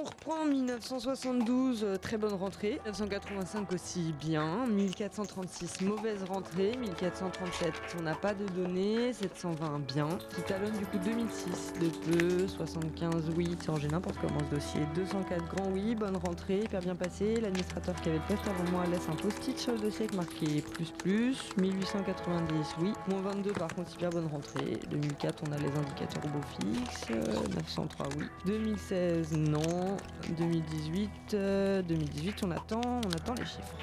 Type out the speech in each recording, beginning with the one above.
Bonjour on reprend 1972, euh, très bonne rentrée. 1985 aussi bien. 1436, mauvaise rentrée. 1437, on n'a pas de données. 720, bien. Qui talonne du coup 2006, de peu. 75, oui, c'est rangé n'importe comment ce dossier. 204, grand oui, bonne rentrée, hyper bien passé. L'administrateur qui avait le poste avant moi laisse un post-it sur le dossier avec marqué plus plus. 1890, oui. Moins 22, par contre, hyper bonne rentrée. 2004, on a les indicateurs beau fixes. 903, oui. 2016, non. 2018, 2018, on attend, on attend les chiffres.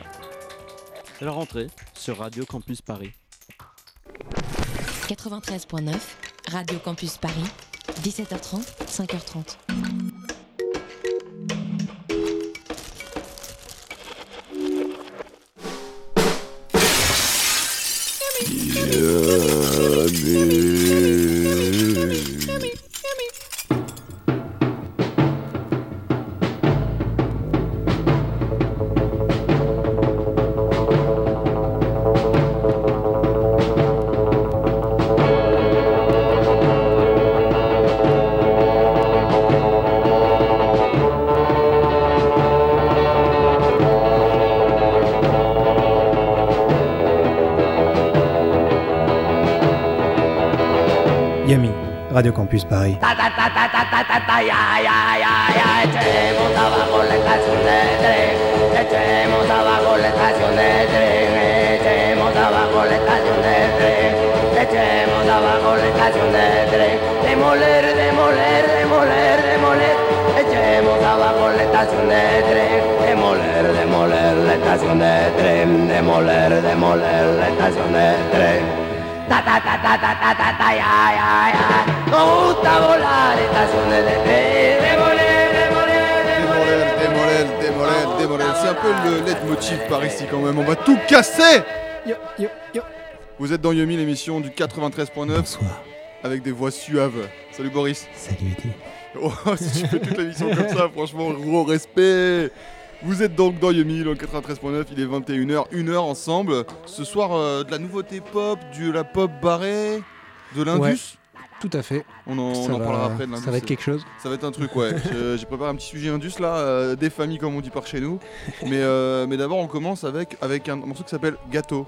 C'est la rentrée sur Radio Campus Paris. 93.9, Radio Campus Paris, 17h30, 5h30. Yami, ya ya ya echemos abajo la de echemos abajo la la de tren. La ta ta ta ta ta ta ta ta ya ya ya nos gusta volar estaciones de tren demoler demoler Démolèle, démolèle, démolèle, démolèle. C'est un peu le leitmotiv par ici quand même. On va tout casser Yo, yo, yo. Vous êtes dans Yumi, l'émission du 93.9 Bonsoir. avec des voix suaves. Salut Boris. Salut Eddie. Oh, si tu fais toute l'émission comme ça, franchement, gros respect. Vous êtes donc dans Yumi, le 93.9, il est 21h, 1h ensemble. Ce soir, euh, de la nouveauté pop, de la pop barrée, de l'Indus. Tout à fait. On en, on ça, en va, parlera après de l'Indus. ça va être quelque chose. Ça va être un truc, ouais. Je- J'ai préparé un petit sujet Indus là, euh, des familles comme on dit par chez nous. Mais, euh, mais d'abord, on commence avec, avec un morceau qui s'appelle Gâteau.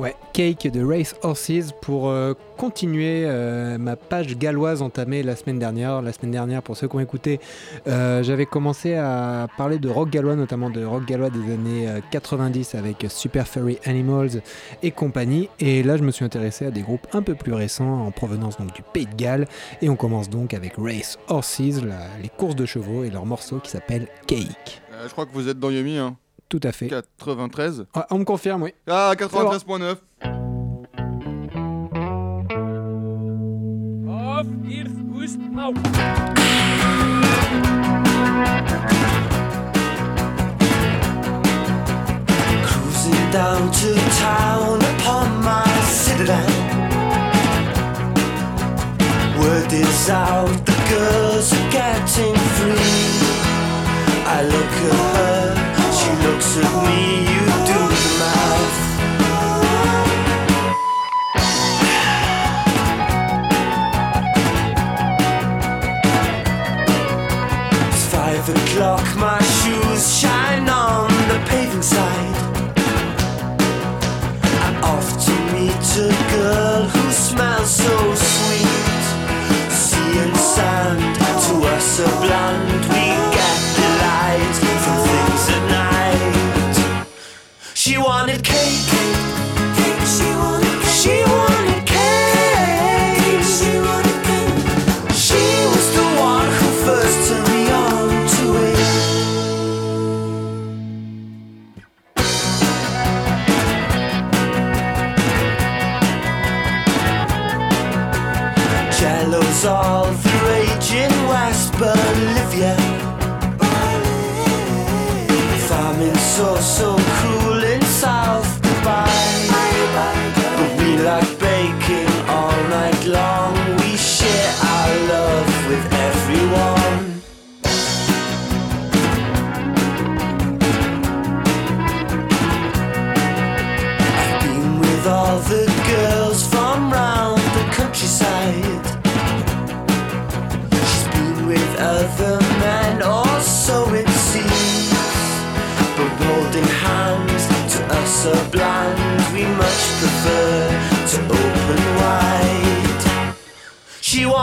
Ouais, Cake de Race Horses pour euh, continuer euh, ma page galloise entamée la semaine dernière. La semaine dernière, pour ceux qui ont écouté, euh, j'avais commencé à parler de rock gallois, notamment de rock gallois des années euh, 90 avec Super Furry Animals et compagnie. Et là, je me suis intéressé à des groupes un peu plus récents en provenance donc du Pays de Galles. Et on commence donc avec Race Horses, les courses de chevaux et leur morceau qui s'appelle Cake. Je crois que vous êtes dans Yumi, hein. Tout à fait. 93. Ah, on me confirme, oui. Ah, 93.9. Cruising down to town upon my citadel. Word is out, the girls are getting free. I look at her, she looks at me, you do the math. It's five o'clock, my shoes shine on the paving side. I'm off to meet a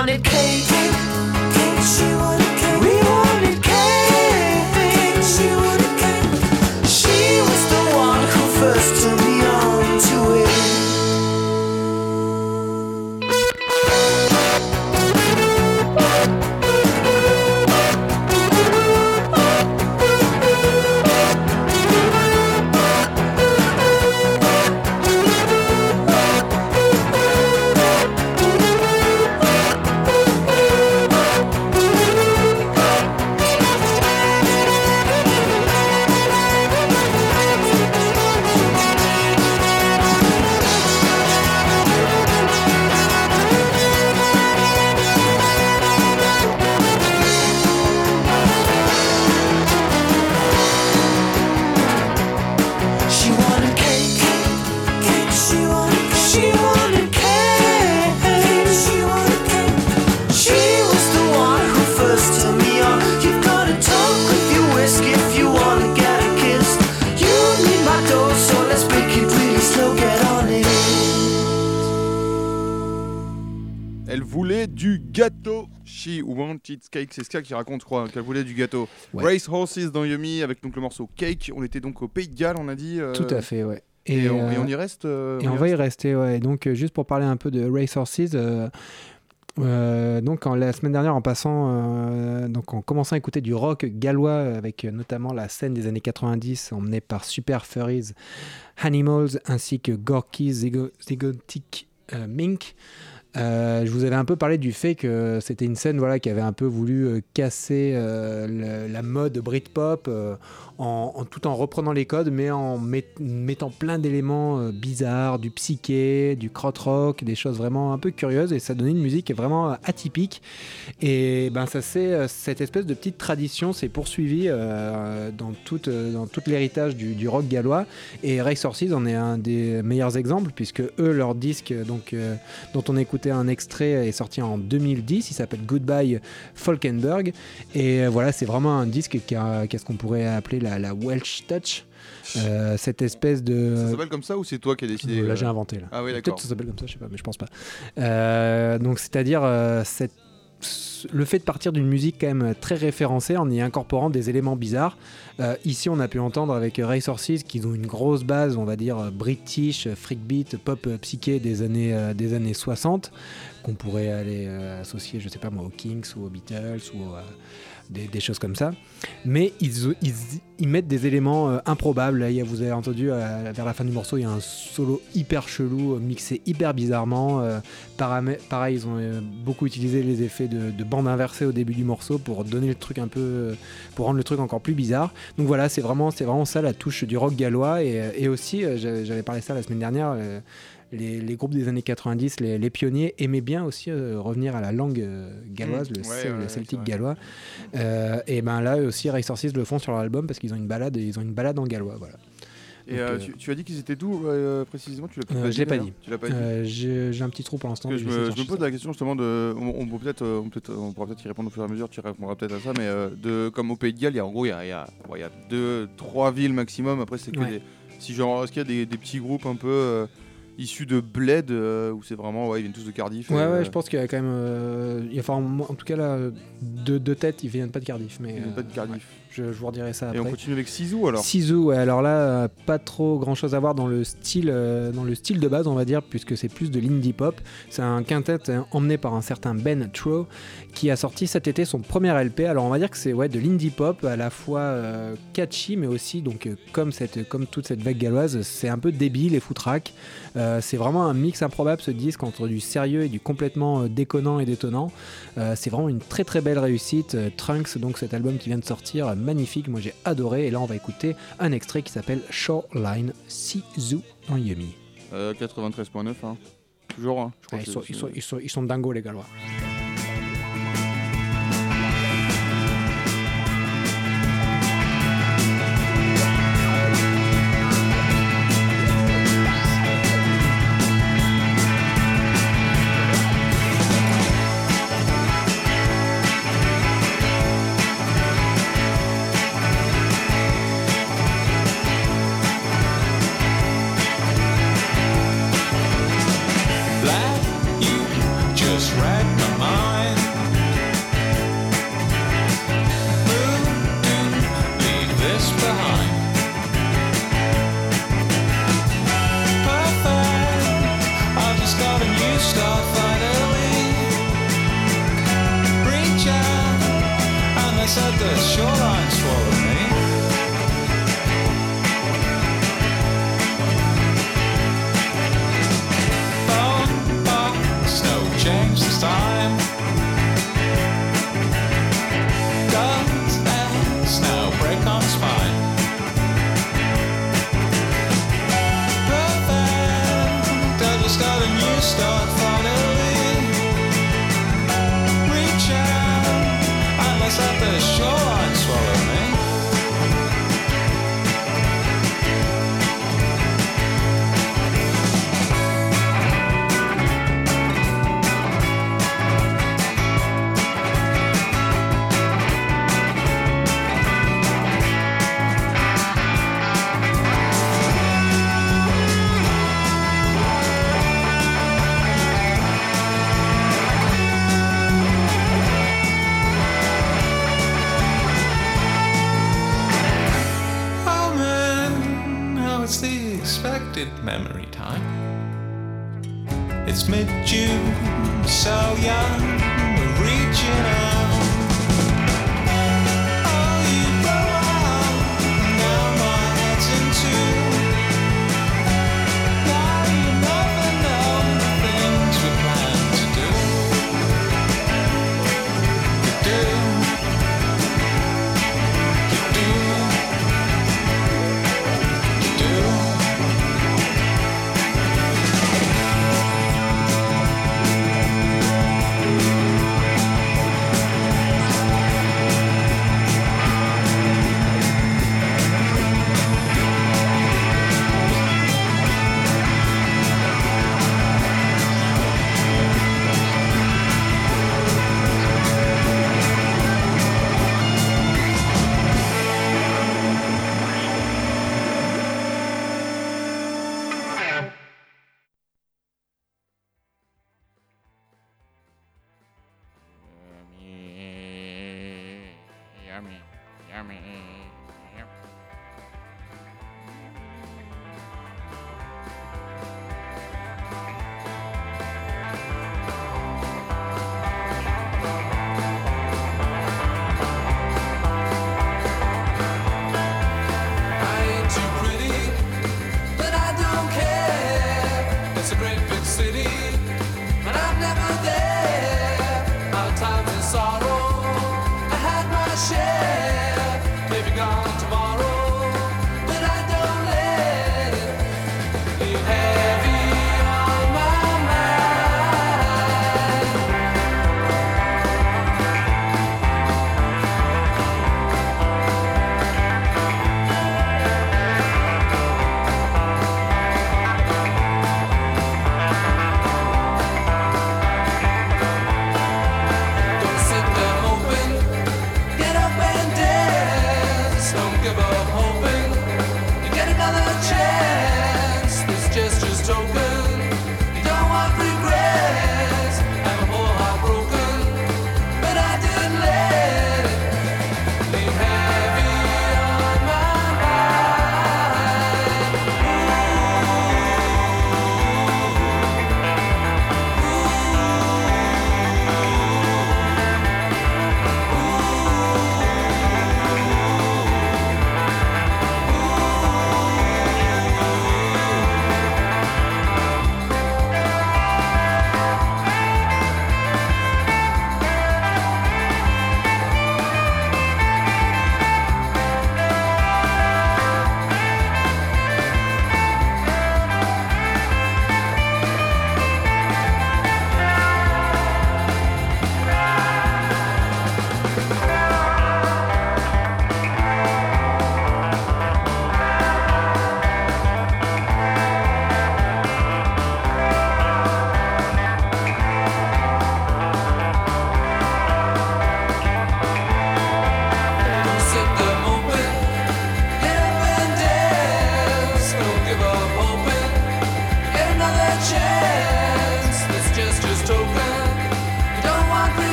wanted cake. Cake. C'est Ska qui raconte, je crois, qu'elle voulait du gâteau. Ouais. Race Horses dans Yumi avec donc le morceau Cake. On était donc au Pays de Galles, on a dit. euh, Tout à fait, ouais. Et, on, et euh, on y reste. euh, Et on va y rester, ouais. Donc, juste pour parler un peu de Race Horses, euh, donc en- la semaine dernière, en passant, euh, donc en commençant à écouter du rock gallois, avec euh, notamment la scène des années 90, emmenée par Super Furries, Animals, ainsi que Gorky Zygo- Zygotic Mink. Euh, je vous avais un peu parlé du fait que c'était une scène voilà, qui avait un peu voulu euh, casser euh, la mode Britpop en, tout en reprenant les codes, mais en met- mettant plein d'éléments bizarres, du psyché, du krautrock, des choses vraiment un peu curieuses, et ça donnait une musique vraiment atypique. Et ben ça c'est cette espèce de petite tradition s'est poursuivie dans tout, euh, dans tout l'héritage du, rock gallois. Et Race Horses en est un des meilleurs exemples, puisque eux, leur disque, donc, dont on écoutait un extrait, est sorti en 2010. Il s'appelle Goodbye Falkenberg. Et euh, voilà, c'est vraiment un disque qui a, qui a ce qu'on pourrait appeler la, la Welsh Touch. Euh, cette espèce de. Ça s'appelle comme ça ou c'est toi qui as décidé Là, euh, j'ai inventé. Là. Ah oui, Peut-être d'accord. que ça s'appelle comme ça, je sais pas, mais je pense pas. Euh, donc, c'est-à-dire euh, cette- le fait de partir d'une musique quand même très référencée en y incorporant des éléments bizarres. Euh, ici, on a pu entendre avec Race Horses qu'ils ont une grosse base, on va dire euh, british, euh, freak beat, pop psyché des années, euh, des années 60, qu'on pourrait aller associer, je sais pas moi, aux Kings ou aux Beatles ou euh, des, choses comme ça. Mais ils, ils, ils mettent des éléments euh, improbables. Là, vous avez entendu euh, vers la fin du morceau, il y a un solo hyper chelou, euh, mixé hyper bizarrement. Pareil, ils ont beaucoup utilisé les effets de, de bande inversée au début du morceau pour donner le truc un peu, pour rendre le truc encore plus bizarre. Donc voilà, c'est vraiment, vraiment ça la touche du rock gallois. Et, et aussi, j'avais parlé ça la semaine dernière. Les, les groupes des années 90, les, les pionniers, aimaient bien aussi euh, revenir à la langue euh, galloise, Mmh, le, ouais, cel- ouais, le ouais, celtique gallois. Euh, et ben là aussi, Horses le font sur leur album parce qu'ils ont une balade, ils ont une balade en gallois, voilà. Et euh, tu, tu as dit qu'ils étaient d'où euh, précisément? Tu l'as Euh, je l'ai pas dit. Tu l'as pas dit? J'ai un petit trou pour l'instant. Je, me, je pose la question justement de. On, on peut peut-être, on, peut on pourra peut-être y répondre au fur et à mesure. Tu répondras peut-être à ça, mais de comme au Pays de Galles, il y a en gros il y a, il y a, bon, il y a deux, trois villes maximum. Après c'est que Ouais. des. Si genre est-ce qu'il y a des, des petits groupes un peu issus de Bled euh, où c'est vraiment ouais ils viennent tous de Cardiff. Ouais, et, ouais, euh, je pense qu'il y a quand même. euh, enfin, moi, en tout cas, là, de, de tête, ils viennent pas de Cardiff, mais ils viennent pas de Cardiff. Je, je vous redirai ça Et on après. continue avec Sizou alors. Sisu, ouais, alors là, euh, pas trop grand chose à voir dans le style, euh, dans le style de base, on va dire, puisque c'est plus de l'indie pop. C'est un quintet euh, emmené par un certain Ben Tro qui a sorti cet été son premier LP. Alors on va dire que c'est ouais, de l'indie pop à la fois euh, catchy, mais aussi, donc, comme, cette, comme toute cette vague galloise, c'est un peu débile et foutraque. Euh, c'est vraiment un mix improbable ce disque entre du sérieux et du complètement déconnant et détonnant. Euh, c'est vraiment une très très belle réussite. Trunks, donc cet album qui vient de sortir, magnifique, moi j'ai adoré. Et là on va écouter un extrait qui s'appelle Shoreline Sizu en Yumi. Euh, 93.9 hein. Toujours. hein, je crois Ah, ils, sont, ils, sont, ils, sont, ils sont dingos les Gallois. transmit you so young. gone.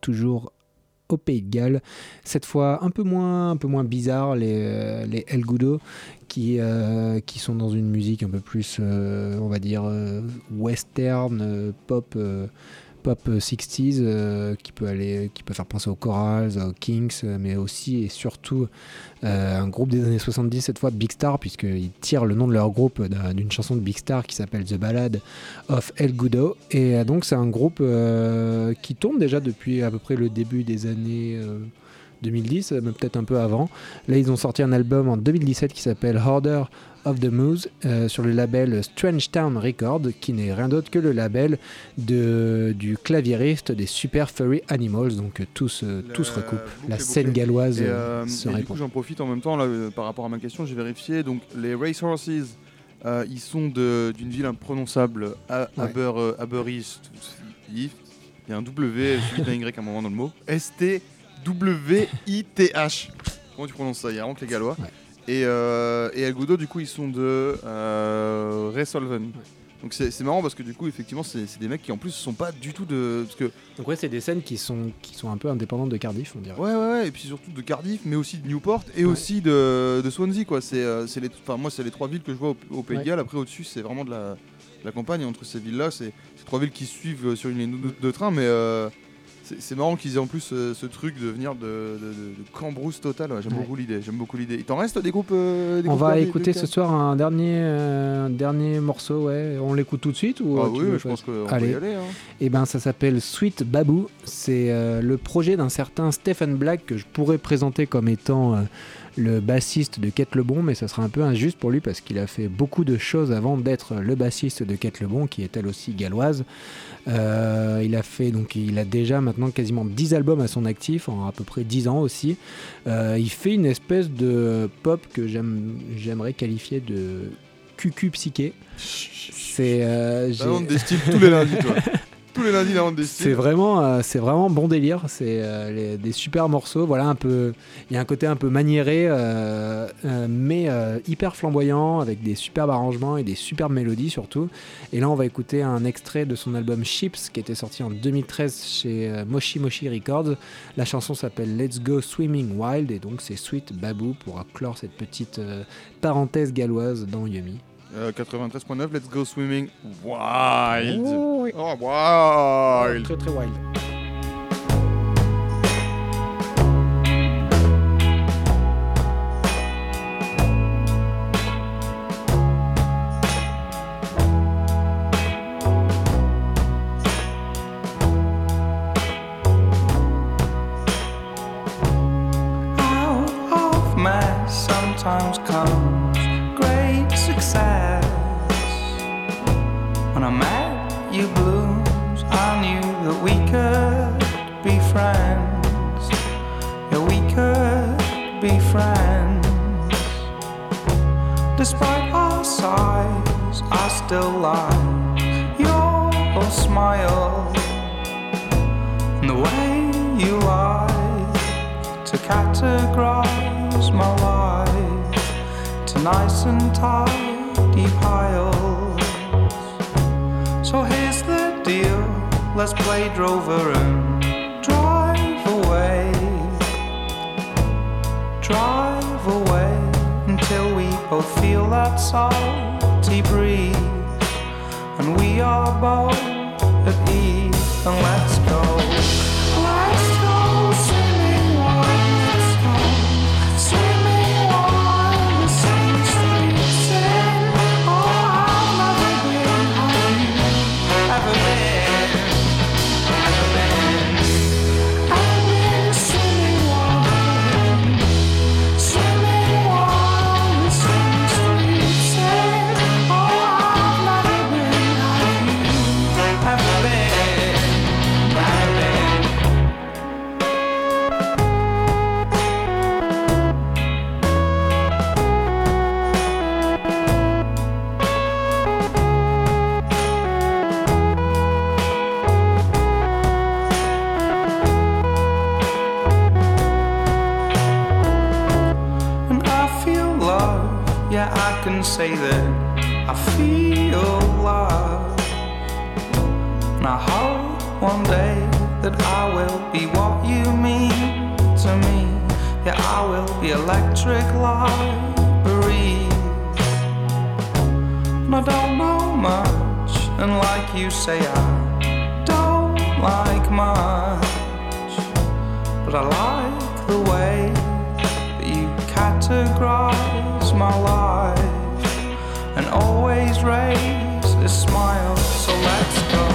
Toujours au Pays de Galles. Cette fois un peu moins, un peu moins bizarre, les, euh, les El Gudo, qui, euh, qui sont dans une musique un peu plus, euh, on va dire, western, pop. Euh, pop euh, 60s euh, qui peut aller qui peut faire penser aux Chorals, aux Kings euh, mais aussi et surtout euh, un groupe des années 70 cette fois Big Star puisqu'ils tirent le nom de leur groupe d'un- d'une chanson de Big Star qui s'appelle The Ballad of El Gudo. Et euh, donc c'est un groupe euh, qui tourne déjà depuis à peu près le début des années euh, 2010 euh, même peut-être un peu avant. Là ils ont sorti un album en 2017 qui s'appelle Order of the Moose euh, sur le label Strange Town Records qui n'est rien d'autre que le label de, du claviériste des Super Furry Animals donc euh, tout se, tout se La recoupe la scène galloise Et, euh, euh, se et du répond coup, j'en profite en même temps là, euh, par rapport à ma question, j'ai vérifié. Donc, les Racehorses, euh, ils sont d'une ville imprononçable, A- Ouais. Aber, euh, Aberystwyth. Il y a un W suivi d'un Y à un moment dans le mot. S-T-W-I-T-H. Comment tu prononces ça? Il y a vraiment que les Gallois. Ouais. Et, euh, et du coup, ils sont de euh, Resolven. Donc c'est marrant parce que du coup, effectivement, c'est des mecs qui en plus sont pas du tout de. Parce que donc ouais c'est des scènes qui sont, qui sont un peu indépendantes de Cardiff on dirait Ouais, ouais, ouais, et puis surtout de Cardiff, mais aussi de Newport et Ouais. aussi de, de Swansea, quoi. C'est, euh, les, enfin, moi, c'est les trois villes que je vois au, au Pays de. Galles. Après, au-dessus, c'est vraiment de la, de la campagne. Et entre ces villes-là, c'est, c'est trois villes qui suivent euh, sur une ligne de, de train, mais euh, c'est, marrant qu'ils aient en plus euh, ce truc de venir de, de, de- de cambrousse totale. Ouais, j'aime Ouais. beaucoup l'idée. J'aime beaucoup l'idée. Il t'en reste des groupes euh, des on groupes va écouter ce soir un dernier, euh, un dernier morceau ouais on l'écoute tout de suite ou Ah oui, veux je pense qu'on peut y aller. hein. Et ben ça s'appelle Sweet Baboo. C'est le projet d'un certain Stephen Black que je pourrais présenter comme étant le bassiste de Quête Lebon, mais ça sera un peu injuste pour lui parce qu'il a fait beaucoup de choses avant d'être le bassiste de Quête Lebon, qui est elle aussi galloise. Euh, il a fait donc il a déjà maintenant quasiment 10 albums à son actif en à peu près 10 ans aussi. Euh, il fait une espèce de pop que j'aime j'aimerais qualifier de cucu psyché. C'est euh, La j'ai- vente des styles tous les lundis, toi. tous les lundis, la c'est vraiment, euh, c'est vraiment bon délire. C'est euh, les- des super morceaux. Voilà, un peu. Il y a un côté un peu maniéré, euh, mais hyper flamboyant, avec des superbes arrangements et des superbes mélodies surtout. Et là, on va écouter un extrait de son album Chips, qui était sorti en 2013 chez Moshi Moshi Records. La chanson s'appelle Let's Go Swimming Wild, et donc c'est Sweet Baboo pour clore cette petite parenthèse galloise dans Yumi. Euh, 93.9, Let's Go Swimming Wild. Oh, wild. Très très wild. I met you blues, I knew that we could be friends. Yeah, we could be friends. Despite our size, I still like your smile and the way you like to categorize my life to nice and tidy piles. Let's play drover and drive away. Drive away until we both feel that salty breeze and we are both at ease. And let's go. I will be electric library. And I don't know much, and like you say, I don't like much. But I like the way that you categorize my life and always raise a smile. So let's go.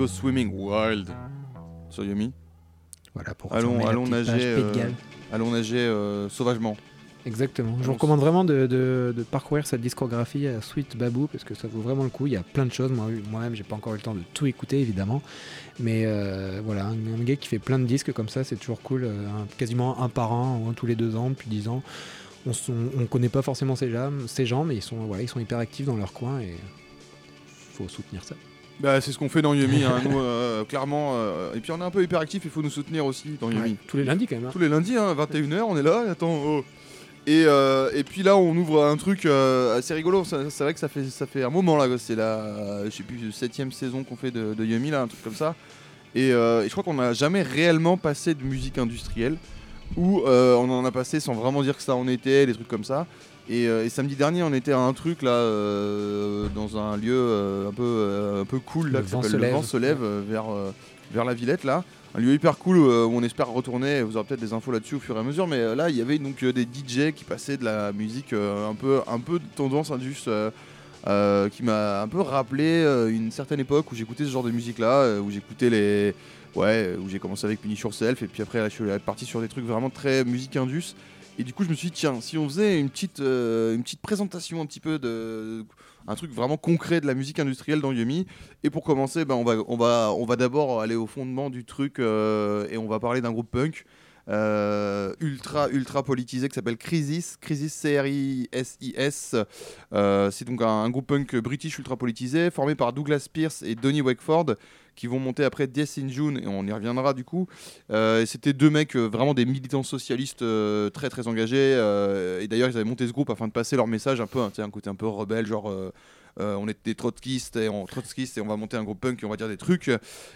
Go Swimming Wild sur Yumi? Voilà pour Allons, la allons nager, de euh, allons nager euh, sauvagement. Exactement. Je vous recommande vraiment de, de- de parcourir cette discographie à Sweet Babou parce que ça vaut vraiment le coup. Il y a plein de choses. Moi- Moi-même, j'ai pas encore eu le temps de tout écouter évidemment, mais euh, voilà, un, un gars qui fait plein de disques comme ça, c'est toujours cool. euh, un- quasiment un par an, ou un tous les deux ans depuis dix ans. On, on connaît pas forcément ces gens, ces gens, mais ils sont voilà, ils sont hyper actifs dans leur coin et faut soutenir ça. Bah, c'est ce qu'on fait dans Yumi, hein, nous, euh, clairement. euh, et puis on est un peu hyperactif, il faut nous soutenir aussi dans Yumi. Tous les lundis quand même. hein. Tous les lundis, hein, 21h, on est là, attends. oh. Et, euh, et puis là, on ouvre un truc euh, assez rigolo. ça- C'est vrai que ça fait, ça fait un moment là. C'est la, je sais plus, septième saison qu'on fait de, de Yumi là, un truc comme ça. Et, euh, et je crois qu'on n'a jamais réellement passé de musique industrielle. Ou euh, on en a passé sans vraiment dire que ça en était, des trucs comme ça. Et, euh, et samedi dernier, on était à un truc là, euh, dans un lieu euh, un peu, un peu cool là, qui s'appelle Le. Vent se lève vers, vers la Villette là. Un lieu hyper cool euh, où on espère retourner. Vous aurez peut-être des infos là-dessus au fur et à mesure. Mais euh, là, il y avait donc euh, des DJ qui passaient de la musique un peu, un peu de tendance indus. qui m'a un peu rappelé une certaine époque où j'écoutais ce genre de musique là, où j'écoutais les. Ouais, où j'ai commencé avec Punish Yourself et puis après là, je suis parti sur des trucs vraiment très musique indus. Et du coup, je me suis dit, tiens, si on faisait une petite, euh, une petite présentation un petit peu de. Un truc vraiment concret de la musique industrielle dans Yumi. Et pour commencer, ben, on va, on va, on va d'abord aller au fondement du truc euh, et on va parler d'un groupe punk euh, ultra, ultra politisé qui s'appelle Crisis. Crisis, C-R-I-S-I-S. C'est donc un, un groupe punk british ultra politisé formé par Douglas Pierce et Donny Wakeford qui vont monter après Death in June et on y reviendra du coup. Euh, C'était deux mecs euh, vraiment des militants socialistes euh, très très engagés et d'ailleurs ils avaient monté ce groupe afin de passer leur message un peu, hein, un côté un peu rebelle genre on est des trotskistes et, on, trotskistes et on va monter un groupe punk et on va dire des trucs.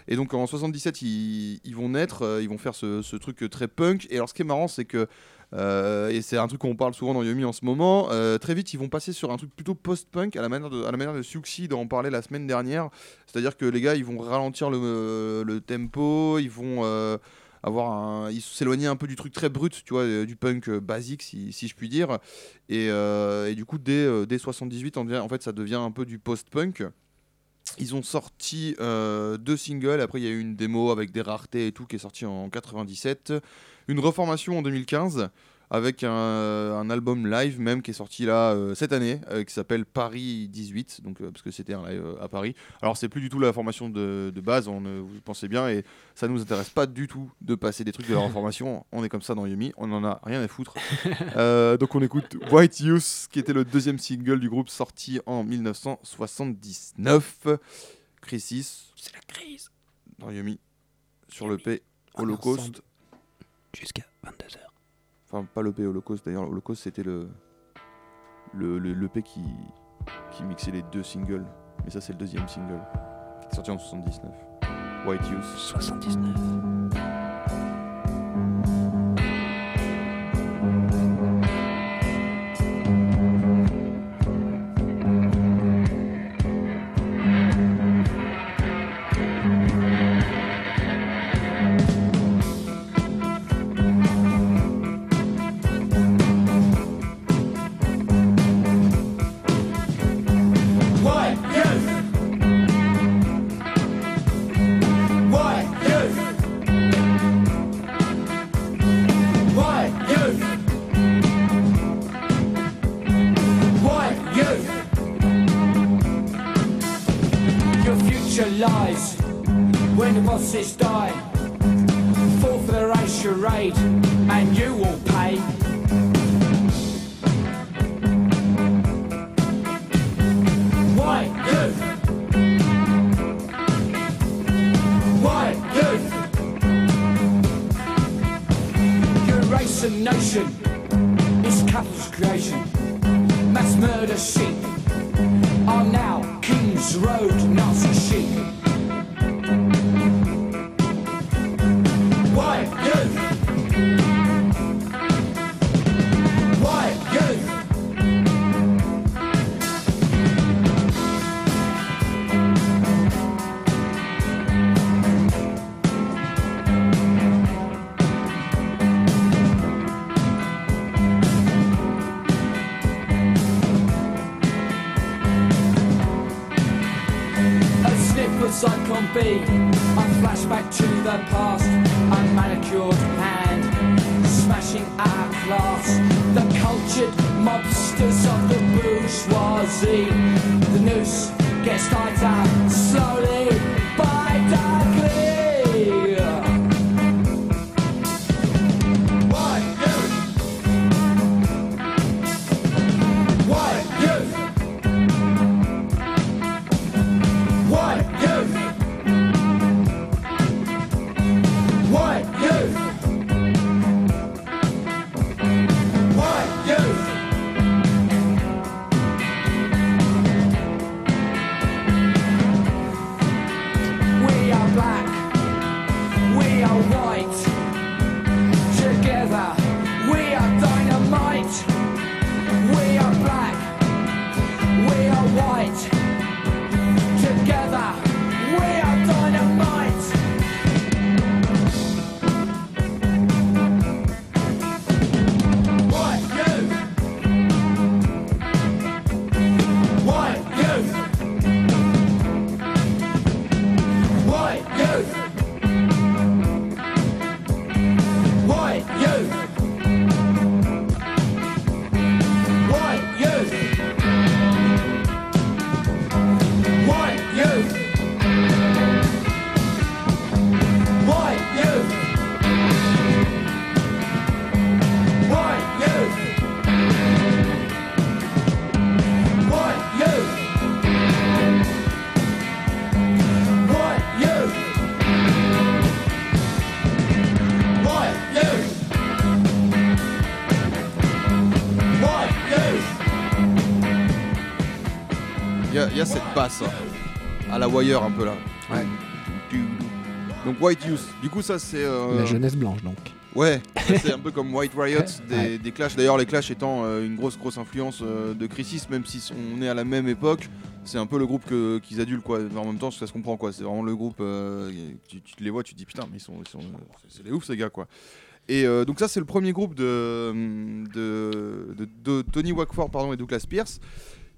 Et donc en 77 ils, vont naître, ils vont faire ce truc très punk. Et alors ce qui est marrant c'est que euh, et c'est un truc qu'on parle souvent dans Yumi en ce moment. euh, très vite, ils vont passer sur un truc plutôt post-punk à la manière de, à la manière de dont on parlait la semaine dernière. C'est-à-dire que les gars, ils vont ralentir le, le tempo, ils vont euh, avoir un, ils s'éloignaient un peu du truc très brut, tu vois, euh, du punk euh, basique, si, je puis dire. Et, euh, du coup, dès, euh, dès 78, on devient- en fait, ça devient un peu du post-punk. Ils ont sorti euh, deux singles, après il y a eu une démo avec des raretés et tout qui est sortie en 97, une reformation en 2015 avec un, un album live même qui est sorti là euh, cette année euh, qui s'appelle Paris 18 donc euh, parce que c'était un live à Paris. Alors c'est plus du tout la formation de, de base on euh, vous pensez bien et ça nous intéresse pas du tout de passer des trucs de la reformation. On est comme ça dans Yumi on en a rien à foutre. Euh, donc on écoute White Youth qui était le deuxième single du groupe sorti en 1979 Crisis. C'est la crise. Dans Yumi sur le P Holocaust Jusqu'à 22h. Enfin, pas l'EP Holocaust, d'ailleurs, Holocaust c'était le. le, le l'EP qui, qui mixait les deux singles. Mais ça, c'est le deuxième single, qui est sorti en 79. White Youth. 79. Of the bourgeoisie. The noose gets tighter slowly basse hein, à la wire un peu là. Ouais. Donc White Youth. Du coup, ça c'est. euh, La jeunesse blanche, donc. Ouais, ouais, c'est un peu comme White Riot des, des Clash. D'ailleurs, les Clash étant euh, une grosse grosse influence euh, de Crisis, même si on est à la même époque, c'est un peu le groupe qu'ils adulent quoi. Mais en même temps, ça se comprend quoi. C'est vraiment le groupe. tu, tu les vois, tu te dis putain, mais ils sont, c'est des ouf ces gars quoi. Et euh, donc ça, c'est le premier groupe de, de, de- de Tony Wackford pardon et Douglas Pierce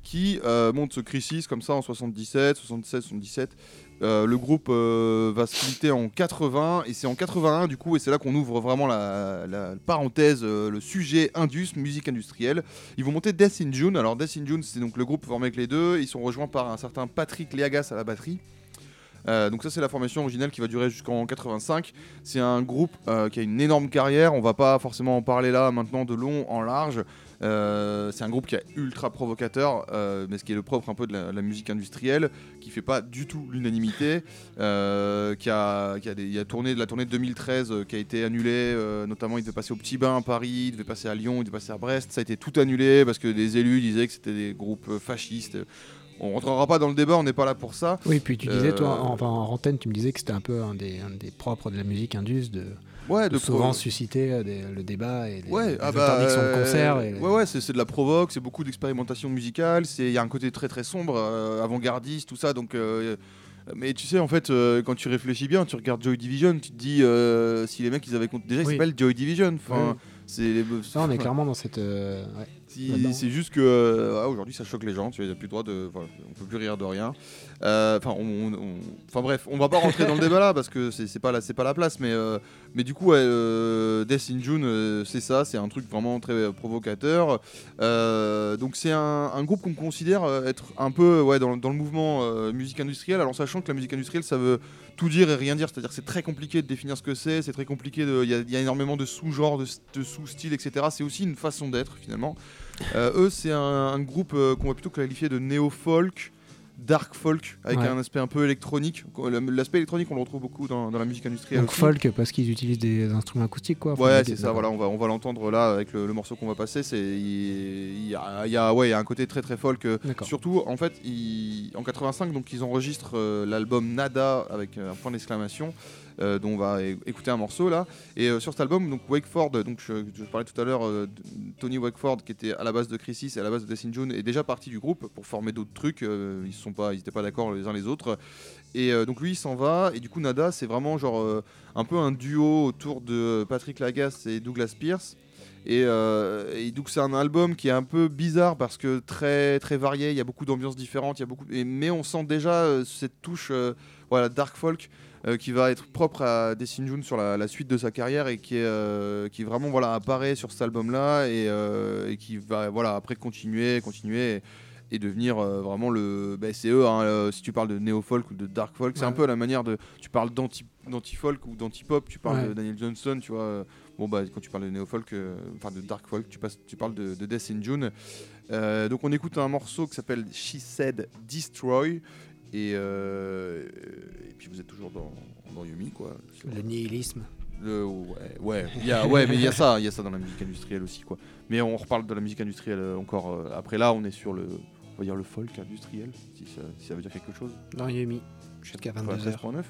qui euh, monte ce Crisis comme ça en 77, 77, 77. Euh, le groupe euh, va se splitter en 80 et c'est en 81 du coup et c'est là qu'on ouvre vraiment la, parenthèse, euh, le sujet Indus, musique industrielle. Ils vont monter Death in June. Alors Death in June c'est donc le groupe formé avec les deux. Ils sont rejoints par un certain Patrick Leagas à la batterie. Donc ça c'est la formation originale qui va durer jusqu'en 85. C'est un groupe qui a une énorme carrière. On va pas forcément en parler là maintenant de long en large. Euh, c'est un groupe qui est ultra provocateur, euh, mais ce qui est le propre un peu de la, la musique industrielle, qui fait pas du tout l'unanimité, euh, qui, a, qui a, des- il y a tourné de la tournée de 2013 euh, qui a été annulée, notamment il devait passer au Petit Bain à Paris, il devait passer à Lyon, il devait passer à Brest, ça a été tout annulé parce que des élus disaient que c'était des groupes fascistes. On rentrera pas dans le débat, on n'est pas là pour ça. Oui, puis tu disais, toi, en, enfin, en antenne, tu me disais que c'était un peu un des, un des propres de la musique indus de, Ouais, de souvent pro- susciter euh, des- le débat et les, Ouais, les ah bah, interdictions de concert. Et, Ouais, ouais, c'est de la provoque, c'est beaucoup d'expérimentation musicale, il y a un côté très très sombre, euh, avant-gardiste, tout ça. Donc, euh, mais tu sais, en fait, euh, quand tu réfléchis bien, tu regardes Joy Division, tu te dis si les mecs ils avaient déjà, ils Oui. s'appellent Joy Division. Enfin, Oui. c'est Ça, on est clairement dans cette. ouais. c'est juste que ouais, aujourd'hui ça choque les gens, tu n'as plus le droit de. On peut plus rire de rien. Euh, Enfin, on, on- enfin bref, on va pas rentrer dans le débat là parce que c'est pas, la- place, mais, euh, du coup, euh, Death in June, c'est ça, c'est un truc vraiment très provocateur. Donc, c'est un, groupe qu'on considère être un peu dans, le mouvement musique industrielle, alors sachant que la musique industrielle ça veut tout dire et rien dire, c'est-à-dire que c'est très compliqué de définir ce que c'est, c'est très compliqué, il y, a- énormément de sous-genres, de, sous-styles, etc. C'est aussi une façon d'être finalement. Eux, c'est un, groupe qu'on va plutôt qualifier de néo-folk, dark folk, avec Ouais. un aspect un peu électronique. L'aspect électronique, on le retrouve beaucoup dans, dans la musique industrielle. Donc aussi. folk parce qu'ils utilisent des instruments acoustiques, quoi. Enfin, Ouais, c'est ça, voilà, on va, on va l'entendre là avec le, le morceau qu'on va passer. C'est, il, y a, il y a- ouais, il y a un côté très très folk. euh. Surtout, en fait, il- en 85, donc ils enregistrent euh, l'album Nada avec euh, un point d'exclamation, dont on va écouter un morceau là. Et euh, sur cet album, donc Wakeford, donc je, parlais tout à l'heure euh, Tony Wakeford, qui était à la base de Crisis et à la base de Death in June, est déjà parti du groupe pour former d'autres trucs. euh, ils sont pas, ils étaient pas d'accord les uns les autres. Et euh, donc lui, il s'en va. Et du coup, Nada, c'est vraiment genre euh, un peu un duo autour de Patrick Lagasse et Douglas Pierce. Et, euh, donc c'est un album qui est un peu bizarre parce que très très varié. Il y a beaucoup d'ambiances différentes. Il y a beaucoup, mais on sent déjà euh, cette touche, euh, voilà, dark folk. Euh, qui va être propre à Destin June sur la, la suite de sa carrière et qui est euh, qui vraiment voilà apparaît sur cet album là et, euh, et qui va voilà après continuer continuer et, et devenir euh, vraiment le bah, c'est eux hein, euh, si tu parles de néo folk ou de dark folk c'est un peu la manière de tu parles d'anti d'anti folk ou d'anti pop tu parles Ouais. de Daniel Johnston tu vois bon bah quand tu parles de néo folk euh, enfin de dark folk tu passes tu parles de, de Death in June donc on écoute un morceau qui s'appelle She Said Destroy et, euh, et puis vous êtes toujours dans, dans Yumi quoi Le nihilisme. le- ouais, ouais, y a, ouais, mais il y a ça, il y a ça dans la musique industrielle aussi, quoi. Mais on reparle de la musique industrielle euh, encore. euh, après là, on est sur le, on va dire le folk industriel, si ça, si ça veut dire quelque chose. Dans Yumi, jusqu'à 22h. 13.9.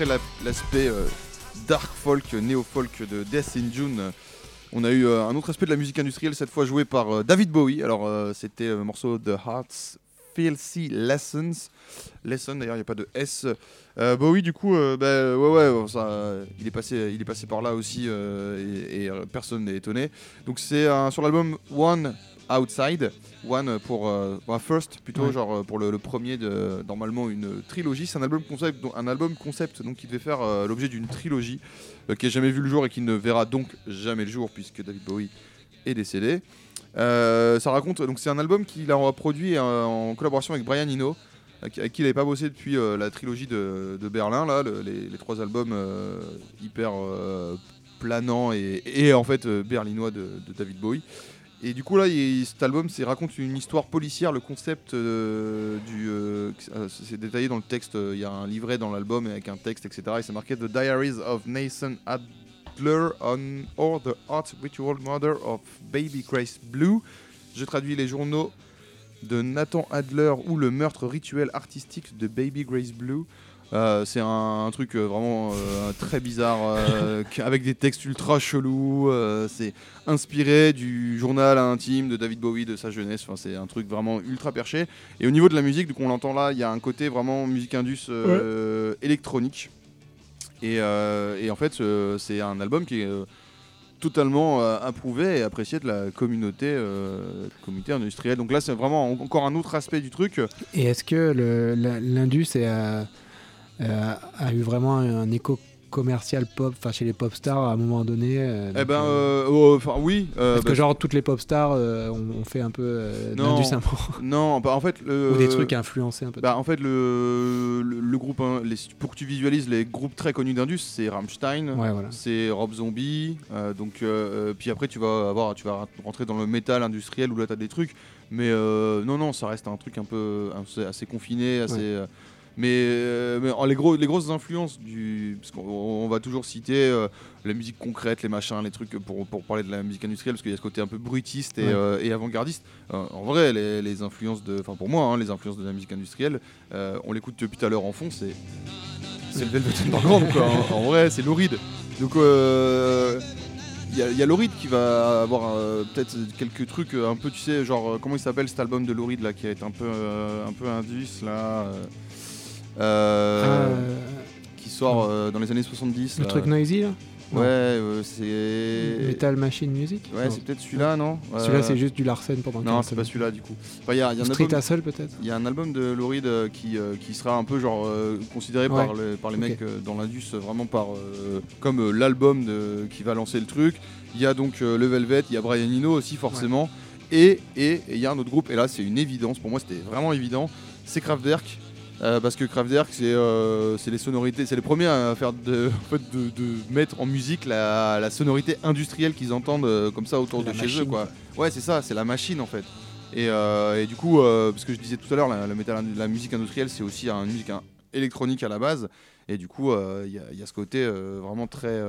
L'aspect euh, dark folk, néo folk de Death in June, euh, on a eu euh, un autre aspect de la musique industrielle, cette fois joué par euh, David Bowie. Alors euh, c'était le morceau de Hearts Filthy Lessons. Lesson d'ailleurs, il n'y a pas de S. Euh, Bowie du coup, euh, bah, ouais ouais, ça, euh, il, est passé, il est passé par là aussi euh, et, et, euh, personne n'est étonné. Donc c'est sur l'album One Outside, One pour euh, bah, First plutôt, Ouais. genre euh, pour le, le premier de normalement une trilogie. C'est un album concept, donc, un album concept donc qui devait faire euh, l'objet d'une trilogie euh, qui n'a jamais vu le jour et qui ne verra donc jamais le jour puisque David Bowie est décédé. Ça raconte donc c'est un album qu'il a produit en collaboration avec Brian Eno avec qui il n'avait pas bossé depuis la trilogie de, de Berlin là le- les, les trois albums hyper planants et, et en fait berlinois de, de David Bowie Et du coup là, cet album, c'est raconte une histoire policière. Le concept euh, du, euh, c'est détaillé dans le texte. euh, Il y a un livret dans l'album avec un texte, etc. Et c'est marqué The Diaries of Nathan Adler on or the Art Ritual Mother of Baby Grace Blue. Je traduis les journaux de Nathan Adler ou le meurtre rituel artistique de Baby Grace Blue. Euh, c'est un, un truc euh, vraiment euh, très bizarre avec des textes ultra chelous. c'est inspiré du journal intime de David Bowie de sa jeunesse. Enfin, c'est un truc vraiment ultra perché. Et au niveau de la musique, donc on l'entend là, il y a un côté vraiment musique indus électronique. Et, et en fait, c'est un album qui est totalement euh, approuvé et apprécié de la communauté, euh, communauté industrielle. Donc là, c'est vraiment en- encore un autre aspect du truc. Et est-ce que l'Indus est, euh, a eu vraiment un, écho commercial pop, enfin chez les pop stars à un moment donné euh, Eh ben, euh, euh, oh, oui. euh, Parce bah, que genre toutes les pop stars euh, ont, fait un peu euh, Non. un moment. non, bah, en fait, le, ou des trucs influencés un peu. Bah, en fait, le, le, le groupe, hein, les- pour que tu visualises les groupes très connus d'Indus, c'est Rammstein, Ouais, voilà. c'est Rob Zombie, euh, donc, euh, euh, puis après, tu vas, avoir, tu vas rentrer dans le métal industriel où là, tu as des trucs, mais euh, non, non, ça reste un truc un peu assez, assez confiné, assez. Ouais. Mais, euh, mais en- les, gros, les grosses influences du. Parce qu'on on va toujours citer euh, la musique concrète, les machins, les trucs pour, pour parler de la musique industrielle, parce qu'il y a ce côté un peu et, Ouais. euh, et avant-gardiste. Euh, en vrai, les, les influences de. Enfin, pour moi, hein, les influences de la musique industrielle, euh, on l'écoute depuis tout à l'heure en fond, c'est. C'est le Velvet Underground, quoi. En, en vrai, c'est Lauride. Donc, euh, il y, a- y a Lauride qui va avoir peut-être quelques trucs un peu, tu sais, genre, comment il s'appelle cet album de Lauride là, qui est un peu, un peu indus là Qui sort euh, dans les années 70. le là. truc noisy là Ouais, euh, c'est. Metal Machine Music Ouais, c'est peut-être celui-là, non Celui-là Euh, c'est juste du Larsen pendant Non, 40 c'est pas celui-là du coup. Enfin, y a, il y a un Street album- peut-être il y a un album de euh, qui, euh, qui sera un peu genre euh, considéré Ouais. par, les, par les mecs euh, dans l'Indus euh, vraiment par euh, comme euh, l'album de- qui va lancer le truc. Il y a donc euh, le Velvet, il y a Brian Eno aussi forcément. Et et- et il y a un autre groupe, et là c'est une évidence, pour moi c'était vraiment évident, c'est Kraftwerk. Euh, parce que Kraftwerk, c'est euh, c'est les sonorités, c'est les premiers à faire de, en fait, de, de mettre en musique la, la sonorité industrielle qu'ils entendent euh, comme ça autour La de chez eux. Quoi. Ouais, c'est ça, c'est la machine en fait. Et, euh, et du coup, parce que je disais tout à l'heure, la, la, métal- la musique industrielle, c'est aussi une musique hein, électronique à la base. Et du coup, il y, a- il y a ce côté vraiment très,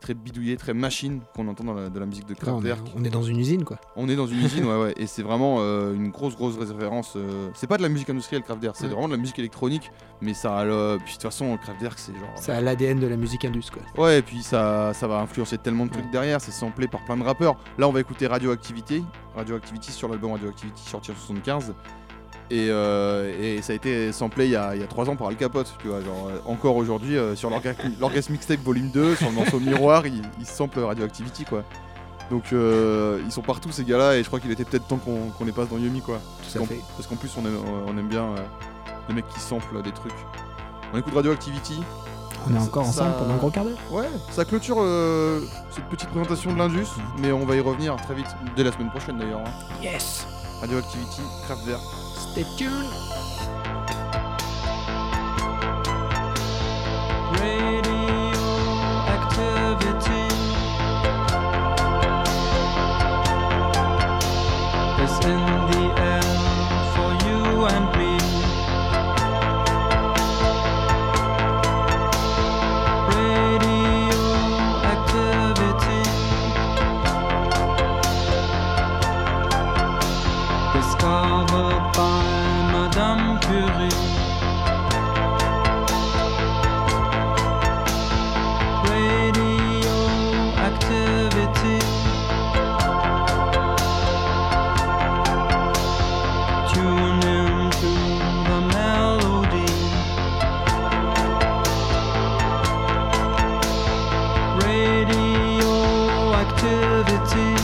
très bidouillé, très machine qu'on entend dans la, de la musique de Ouais, on, Kraftwerk. on est dans une usine quoi. On est dans une usine, ouais, ouais. Et c'est vraiment euh, une grosse, grosse référence. euh, C'est pas de la musique industrielle, Kraftwerk, c'est Ouais. vraiment de la musique électronique. Mais ça a le. Puis de toute façon, Kraftwerk, c'est genre. C'est à l'ADN de la musique indus quoi. Ouais, et puis ça, ça va influencer tellement de trucs Ouais. derrière, c'est samplé par plein de rappeurs. Là, on va écouter Radioactivity, Radioactivity sur l'album Radioactivity sorti en 75. Et, euh, et ça a été samplé il y a, il y a 3 ans par Al Capote, tu vois. Genre, euh, encore aujourd'hui, euh, sur l'Orga- l'Orgasme Mixtape Volume 2, sur le morceau Miroir, il, il sample Radioactivity, quoi. Donc, euh, ils sont partout ces gars-là, et je crois qu'il était peut-être temps qu'on qu'on les passe dans Yumi, quoi. Parce Tout fait. Parce qu'en plus, on aime, on aime bien euh, les mecs qui samplent des trucs. On écoute Radioactivity. On est encore Ça- ensemble pendant un gros quart d'heure. Ouais, ça clôture euh, cette petite présentation de l'Indus, mais on va y revenir très vite, dès la semaine prochaine d'ailleurs. hein. Yes Radioactivity, Kraftwerk. Stay tuned Radioactivity city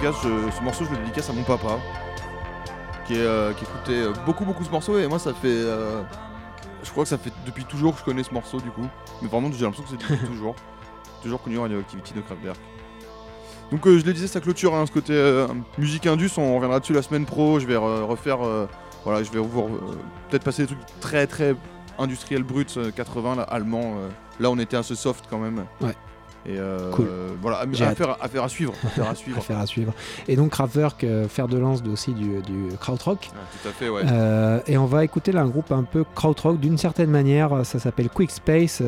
dédicace, je- ce morceau, je le dédicace à mon papa, qui, est, euh, qui écoutait euh, beaucoup, beaucoup ce morceau, et moi, ça fait. euh, je crois que ça fait depuis toujours que je connais ce morceau, du coup. Mais vraiment, j'ai l'impression que c'est depuis toujours. Toujours connu Radioactivity de Kraftwerk. Donc, euh, je le disais, ça clôture hein, ce côté euh, musique indus, on reviendra dessus la semaine pro. Je vais re- refaire. euh, voilà, je vais peut-être passer des trucs très, très industriels bruts, euh, 80, là, allemands. euh. là, on était assez soft quand même. Ouais. Et euh, Cool. voilà, J'ai hâte. affaire, affaire à suivre. À suivre. Affaire à suivre. Et donc Kraftwerk, euh, fer de lance aussi du, du krautrock. Tout à fait, ouais. Euh, et on va écouter là un groupe un peu krautrock d'une certaine manière. Ça s'appelle Quick Space.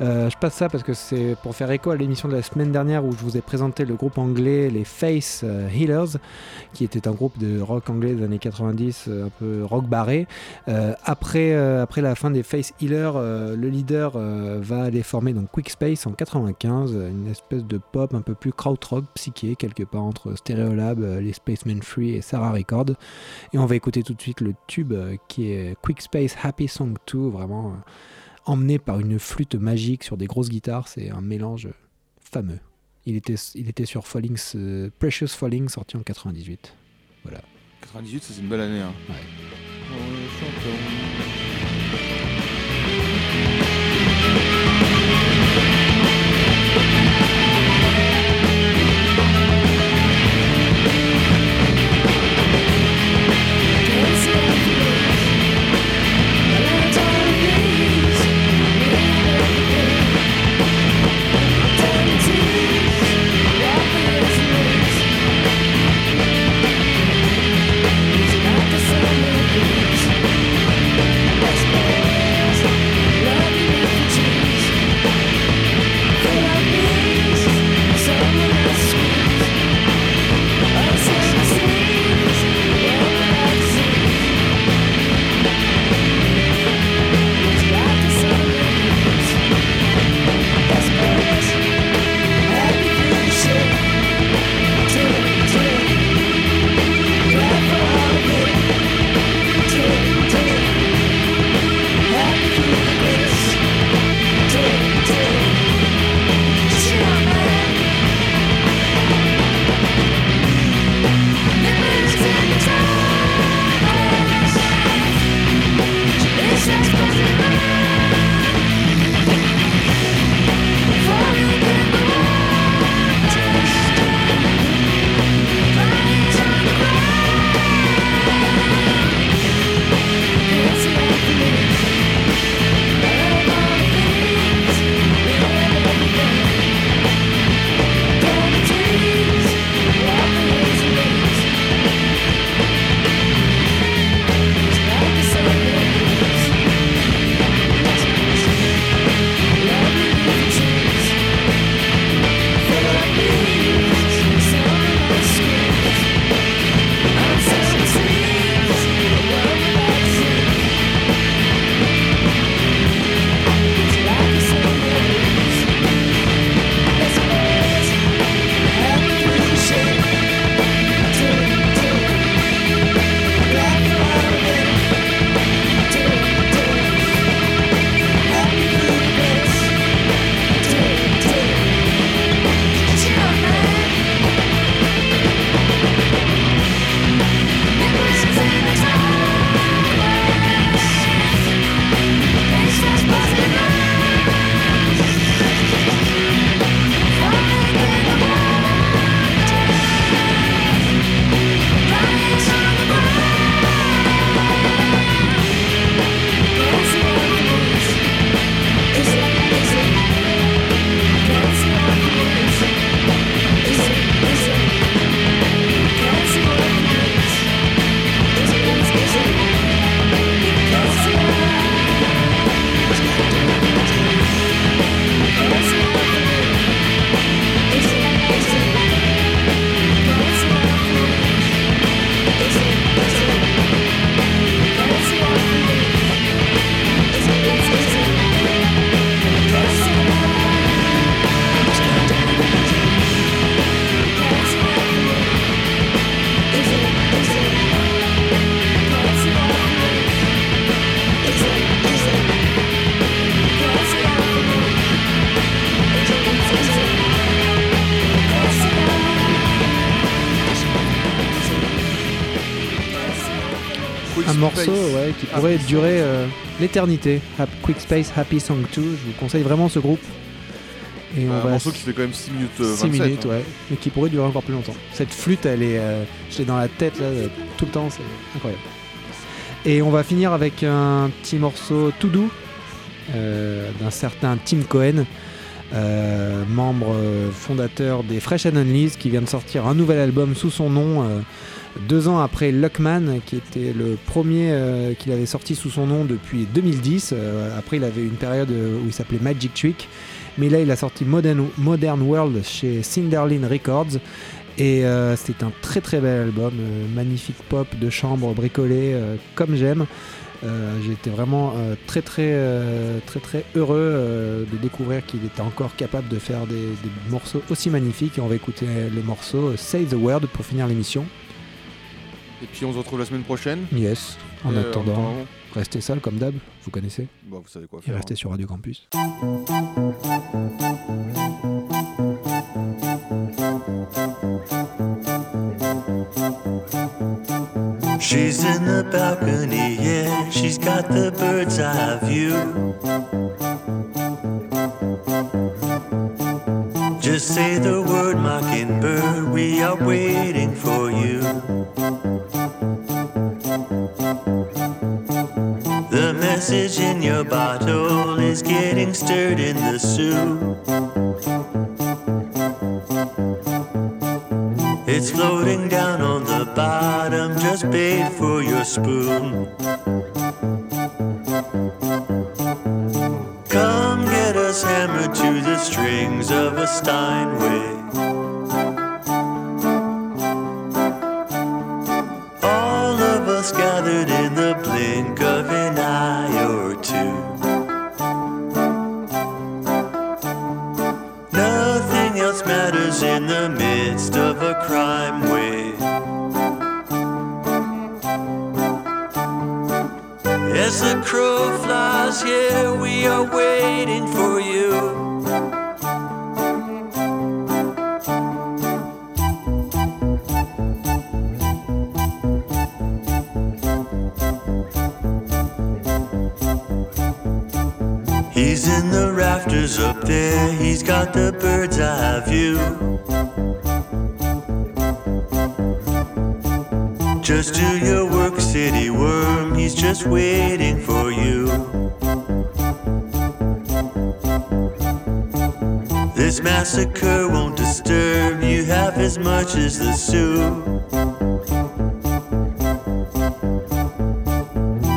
Je passe ça parce que c'est pour faire écho à l'émission de la semaine dernière où je vous ai présenté le groupe anglais les Face Healers, qui était un groupe de rock anglais des années 90, euh, un peu rock barré. Après, après la fin des Face Healers, le leader va aller former donc Quick Space en 95, euh, une espèce de pop un peu plus krautrock, psyché, quelque part entre Stereolab, euh, les Spacemen Free et Sarah Records. Et on va écouter tout de suite le tube euh, qui est Quick Space Happy Song 2, vraiment euh, emmené par une flûte magique sur des grosses guitares. C'est un mélange fameux. Il était, il était sur Falling, euh, Precious Falling, sorti en 98. Voilà. 98, ça, c'est une belle année. hein. Ouais. Durer euh, l'éternité. Quick Space Happy Song 2, je vous conseille vraiment ce groupe. Et on Un va morceau qui fait quand même 6 minutes euh, 6 27. minutes, hein. ouais, mais qui pourrait durer encore plus longtemps. Cette flûte, elle est, euh, je l'ai dans la tête là, euh, tout le temps, c'est incroyable. Et on va finir avec un petit morceau tout doux euh, d'un certain Tim Cohen, euh, membre euh, fondateur des Fresh and Unleashed, qui vient de sortir un nouvel album sous son nom. euh, deux ans après Luckman, qui était le premier euh, qu'il avait sorti sous son nom depuis 2010. Euh, après, il avait une période euh, où il s'appelait Magic Trick. Mais là, il a sorti Modern, World chez Cinderlin Records. Et euh, c'est un très très bel album, magnifique pop de chambre bricolé, euh, comme j'aime. J'ai été vraiment très très très très heureux de découvrir qu'il était encore capable de faire des, des morceaux aussi magnifiques. Et on va écouter le morceau Say the Word pour finir l'émission. Et puis on se retrouve la semaine prochaine. Yes. En Euh, attendant, attendant, restez seuls comme d'hab, vous connaissez. Bon, vous savez quoi Et faire. restez sur Radio Campus. She's in the balcony, yeah, she's got the bird's eye view. Just say the word, mockingbird, we are waiting In your bottle is getting stirred in the soup. It's floating down on the bottom, just bait for your spoon. This massacre won't disturb you half as much as the Sioux.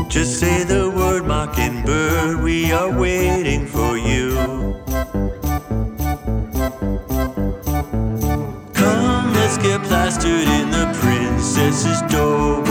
Just say the word, mockingbird, we are waiting for you. Come, let's get plastered in the princess's doorway.